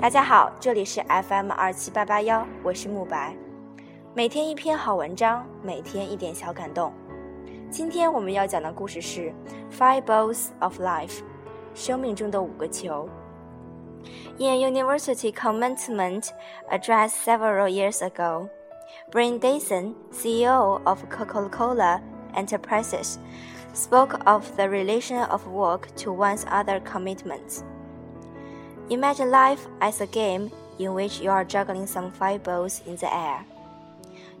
大家好，这里是 FM 二七八八幺，我是慕白。每天一篇好文章，每天一点小感动。今天我们要讲的故事是《Five Balls of Life》，生命中的五个球。In a university commencement address several years ago, Brian Dyson, CEO of Coca-Cola Enterprises, spoke of the relation of work to one's other commitments. Imagine life as a game in which you are juggling some five balls in the air.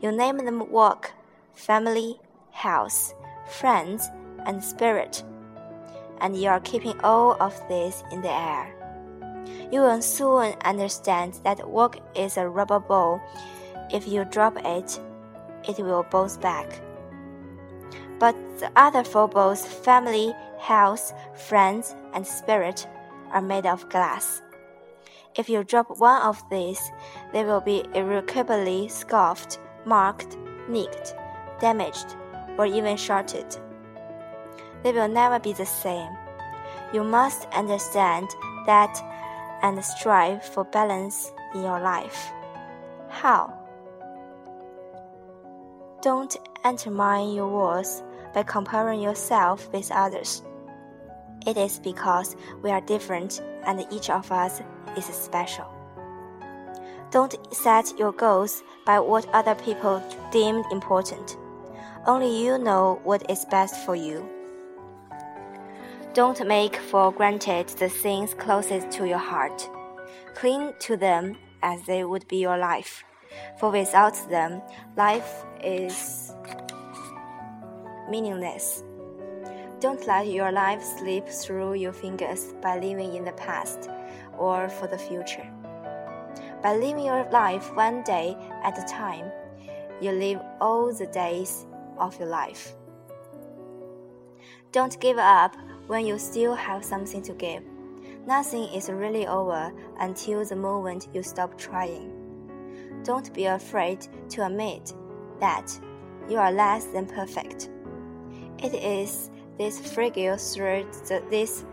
You name them work, family, health, friends, and spirit, and you are keeping all of this in the air. You will soon understand that work is a rubber ball. If you drop it, it will bounce back. But the other four balls family, health, friends, and spirit are made of glass. If you drop one of these, they will be irrecoverably scuffed, marked, nicked, damaged, or even shattered. They will never be the same. You must understand that and strive for balance in your life. How? Don't undermine your worth by comparing yourself with others. It is because we are different and each of us is special. Don't set your goals by what other people deem important. Only you know what is best for you. Don't make for granted the things closest to your heart. Cling to them as they would be your life, for without them, life is meaningless. Don't let your life slip through your fingers by living in the past or for the future. By living your life one day at a time, you live all the days of your life. Don't give up when you still have something to give. Nothing is really over until the moment you stop trying. Don't be afraid to admit that you are less than perfect. It is this fragile thread that this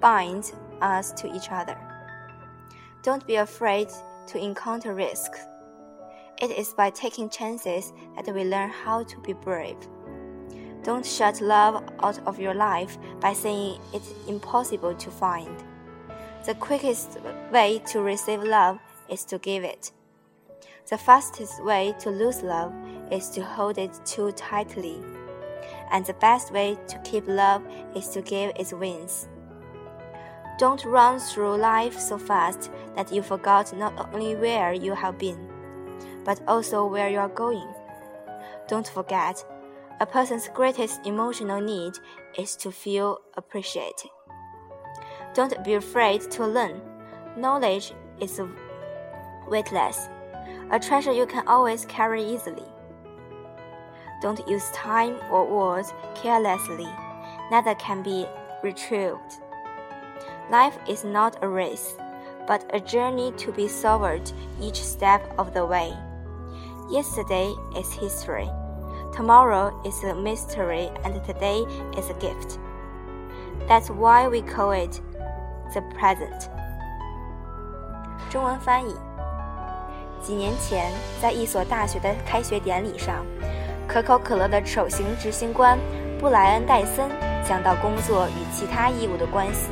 binds us to each other. Don't be afraid to encounter risk. It is by taking chances that we learn how to be brave. Don't shut love out of your life by saying it's impossible to find. The quickest way to receive love is to give it. The fastest way to lose love is to hold it too tightly and the best way to keep love is to give its wings. Don't run through life so fast that you forgot not only where you have been, but also where you are going. Don't forget, a person's greatest emotional need is to feel appreciated. Don't be afraid to learn. Knowledge is weightless, a treasure you can always carry easily. Don't use time or words carelessly. Neither can be retrieved. Life is not a race, but a journey to be savored each step of the way. Yesterday is history. Tomorrow is a mystery, and today is a gift. That's why we call it the present. 中文翻译：几年前，在一所大学的开学典礼上。 可口可乐的首席执行官布莱恩·戴森讲到工作与其他义务的关系。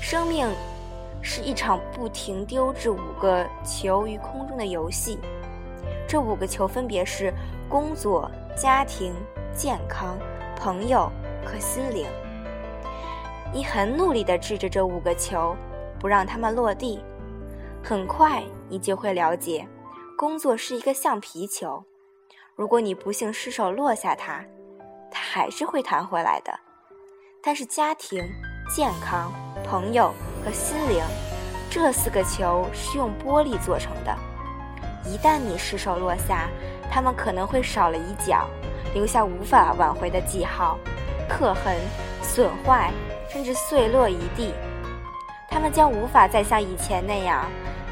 生命是一场不停丢掷五个球于空中的游戏，这五个球分别是工作、家庭、健康、朋友和心灵。你很努力地掷着这五个球，不让它们落地。很快，你就会了解，工作是一个橡皮球。如果你不幸失手落下它，它还是会弹回来的。但是家庭、健康、朋友和心灵这四个球是用玻璃做成的，一旦你失手落下，它们可能会少了一角，留下无法挽回的记号、刻痕、损坏，甚至碎落一地。它们将无法再像以前那样。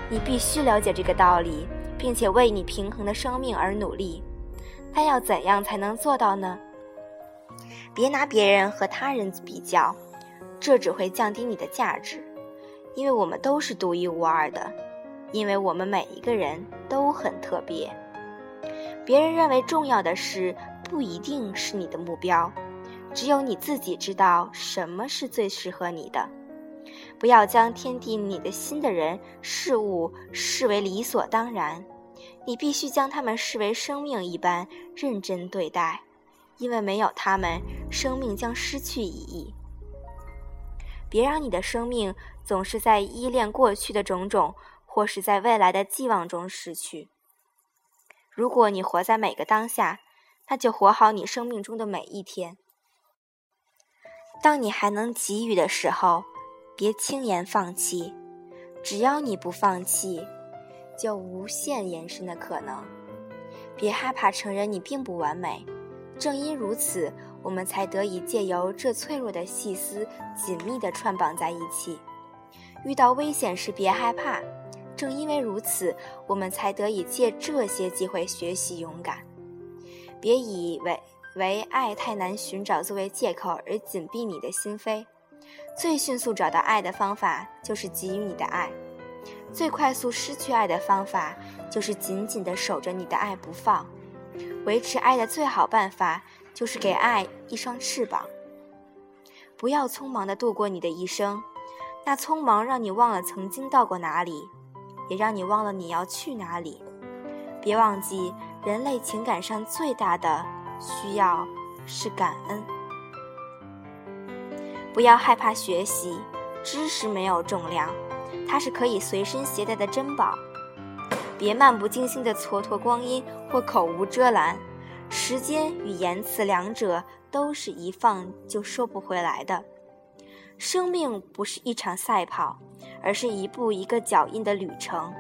你必须了解这个道理，并且为你平衡的生命而努力。但要怎样才能做到呢？别拿别人和他人比较，这只会降低你的价值。因为我们都是独一无二的，因为我们每一个人都很特别。别人认为重要的事，不一定是你的目标，只有你自己知道什么是最适合你的。不要将天地你的心的人事物视为理所当然，你必须将他们视为生命一般认真对待，因为没有他们，生命将失去意义。别让你的生命总是在依恋过去的种种，或是在未来的寄望中逝去。如果你活在每个当下，那就活好你生命中的每一天。当你还能给予的时候，别轻言放弃。只要你不放弃，就无限延伸的可能。别害怕承认你并不完美，正因如此，我们才得以借由这脆弱的细丝紧密地串绑在一起。遇到危险时别害怕。正因为如此，我们才得以借这些机会学习勇敢。别以为为爱太难寻找作为借口而紧闭你的心扉。最迅速找到爱的方法就是给予你的爱；最快速失去爱的方法就是紧紧地守着你的爱不放。维持爱的最好办法就是给爱一双翅膀。不要匆忙地度过你的一生，那匆忙让你忘了曾经到过哪里。也让你忘了你要去哪里。别忘记，人类情感上最大的需要是感恩。不要害怕学习，知识没有重量，它是可以随身携带的珍宝。别漫不经心的蹉跎光阴或口无遮拦，时间与言辞两者都是一放就收不回来的。生命不是一场赛跑。而是一步一个脚印的旅程，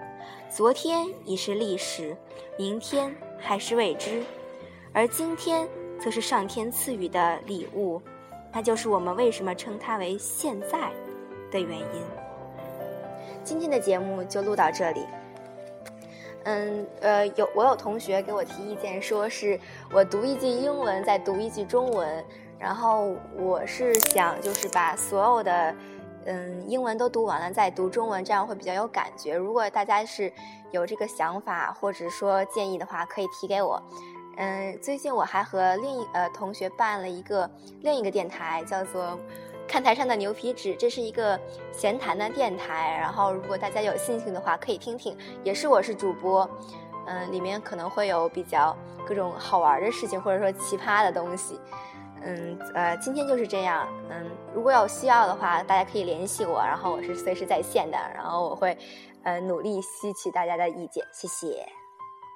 昨天已是历史，明天还是未知，而今天则是上天赐予的礼物，那就是我们为什么称它为现在的原因。今天的节目就录到这里。嗯，呃，有我有同学给我提意见，说是我读一句英文，再读一句中文，然后我是想就是把所有的。嗯，英文都读完了再读中文，这样会比较有感觉。如果大家是有这个想法或者说建议的话，可以提给我。嗯，最近我还和另一呃同学办了一个另一个电台，叫做“看台上的牛皮纸”，这是一个闲谈的电台。然后，如果大家有兴趣的话，可以听听。也是我是主播，嗯，里面可能会有比较各种好玩的事情，或者说奇葩的东西。嗯，呃，今天就是这样。嗯，如果有需要的话，大家可以联系我，然后我是随时在线的，然后我会，呃，努力吸取大家的意见。谢谢。